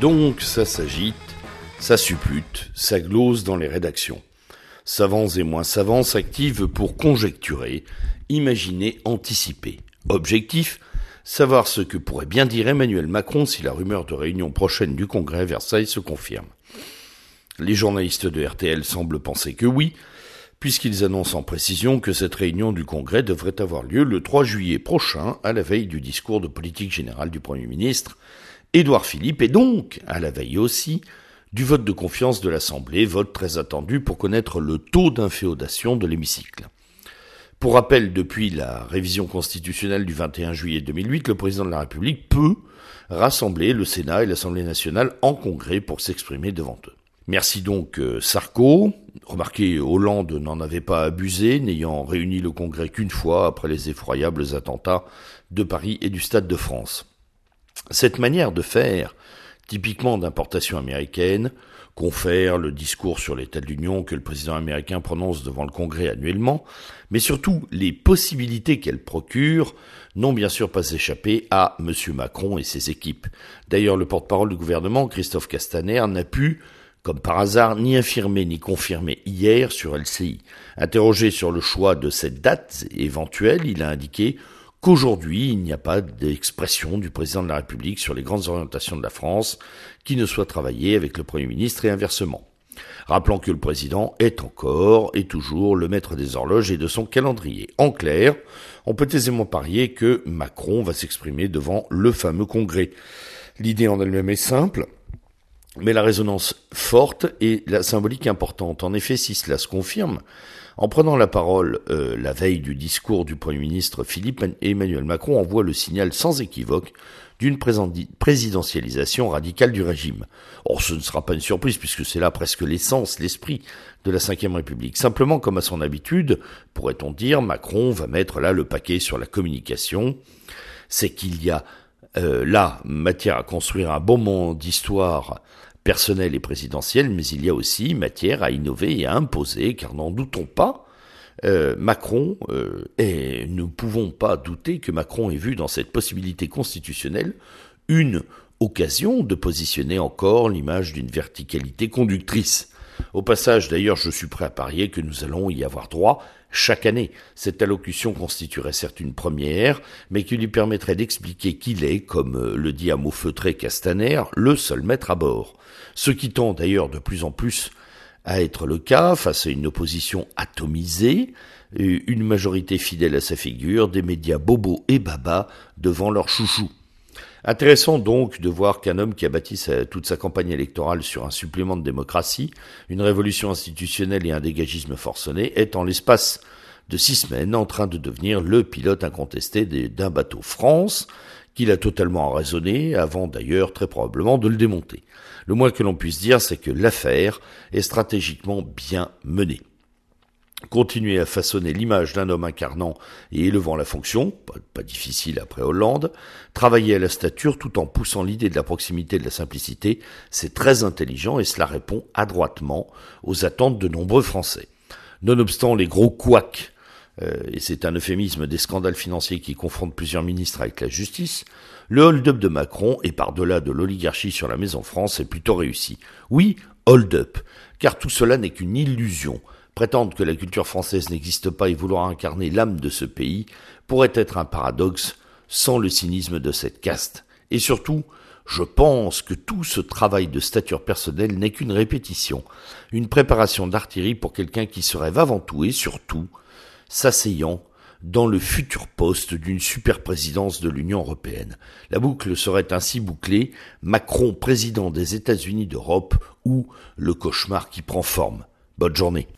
Donc ça s'agite, ça suppute, ça glose dans les rédactions. Savants et moins savants s'activent pour conjecturer, imaginer, anticiper. Objectif savoir ce que pourrait bien dire Emmanuel Macron si la rumeur de réunion prochaine du Congrès à Versailles se confirme. Les journalistes de RTL semblent penser que oui, puisqu'ils annoncent en précision que cette réunion du Congrès devrait avoir lieu le 3 juillet prochain, à la veille du discours de politique générale du Premier ministre, Édouard Philippe est donc, à la veille aussi, du vote de confiance de l'Assemblée, vote très attendu pour connaître le taux d'inféodation de l'hémicycle. Pour rappel, depuis la révision constitutionnelle du 21 juillet 2008, le président de la République peut rassembler le Sénat et l'Assemblée nationale en congrès pour s'exprimer devant eux. Merci donc euh, Sarko. Remarquez, Hollande n'en avait pas abusé, n'ayant réuni le congrès qu'une fois après les effroyables attentats de Paris et du Stade de France. Cette manière de faire, typiquement d'importation américaine, confère le discours sur l'état de l'Union que le président américain prononce devant le Congrès annuellement, mais surtout les possibilités qu'elle procure n'ont bien sûr pas échappé à M. Macron et ses équipes. D'ailleurs, le porte-parole du gouvernement, Christophe Castaner, n'a pu, comme par hasard, ni infirmer ni confirmer hier sur LCI. Interrogé sur le choix de cette date éventuelle, il a indiqué qu'aujourd'hui il n'y a pas d'expression du président de la République sur les grandes orientations de la France qui ne soit travaillée avec le Premier ministre et inversement. Rappelons que le président est encore et toujours le maître des horloges et de son calendrier. En clair, on peut aisément parier que Macron va s'exprimer devant le fameux congrès. L'idée en elle-même est simple, mais la résonance forte et la symbolique importante. En effet, si cela se confirme, en prenant la parole euh, la veille du discours du Premier ministre, Philippe Emmanuel Macron envoie le signal sans équivoque d'une présidentialisation radicale du régime. Or, ce ne sera pas une surprise puisque c'est là presque l'essence, l'esprit de la Ve République. Simplement, comme à son habitude, pourrait-on dire, Macron va mettre là le paquet sur la communication. C'est qu'il y a euh, là matière à construire un bon moment d'histoire personnelle et présidentielle, mais il y a aussi matière à innover et à imposer, car n'en doutons pas, euh, Macron, euh, et nous ne pouvons pas douter que Macron ait vu dans cette possibilité constitutionnelle une occasion de positionner encore l'image d'une verticalité conductrice. Au passage, d'ailleurs, je suis prêt à parier que nous allons y avoir droit chaque année. Cette allocution constituerait certes une première, mais qui lui permettrait d'expliquer qu'il est, comme euh, le dit à mot feutré Castaner, le seul maître à bord. Ce qui tend d'ailleurs de plus en plus à être le cas face à une opposition atomisée, une majorité fidèle à sa figure, des médias bobos et baba devant leur chouchou. Intéressant donc de voir qu'un homme qui a bâti toute sa campagne électorale sur un supplément de démocratie, une révolution institutionnelle et un dégagisme forcené est en l'espace de six semaines en train de devenir le pilote incontesté d'un bateau France qu'il a totalement raisonné avant d'ailleurs très probablement de le démonter. Le moins que l'on puisse dire, c'est que l'affaire est stratégiquement bien menée continuer à façonner l'image d'un homme incarnant et élevant la fonction, pas, difficile après Hollande, travailler à la stature tout en poussant l'idée de la proximité de la simplicité, c'est très intelligent et cela répond adroitement aux attentes de nombreux Français. Nonobstant les gros couacs, euh, et c'est un euphémisme des scandales financiers qui confrontent plusieurs ministres avec la justice, le hold-up de Macron et par-delà de l'oligarchie sur la Maison France est plutôt réussi. Oui, hold-up, car tout cela n'est qu'une illusion. Prétendre que la culture française n'existe pas et vouloir incarner l'âme de ce pays pourrait être un paradoxe sans le cynisme de cette caste. Et surtout, je pense que tout ce travail de stature personnelle n'est qu'une répétition, une préparation d'artillerie pour quelqu'un qui se rêve avant tout et surtout s'asseyant dans le futur poste d'une superprésidence de l'Union européenne. La boucle serait ainsi bouclée, Macron président des États-Unis d'Europe ou le cauchemar qui prend forme. Bonne journée.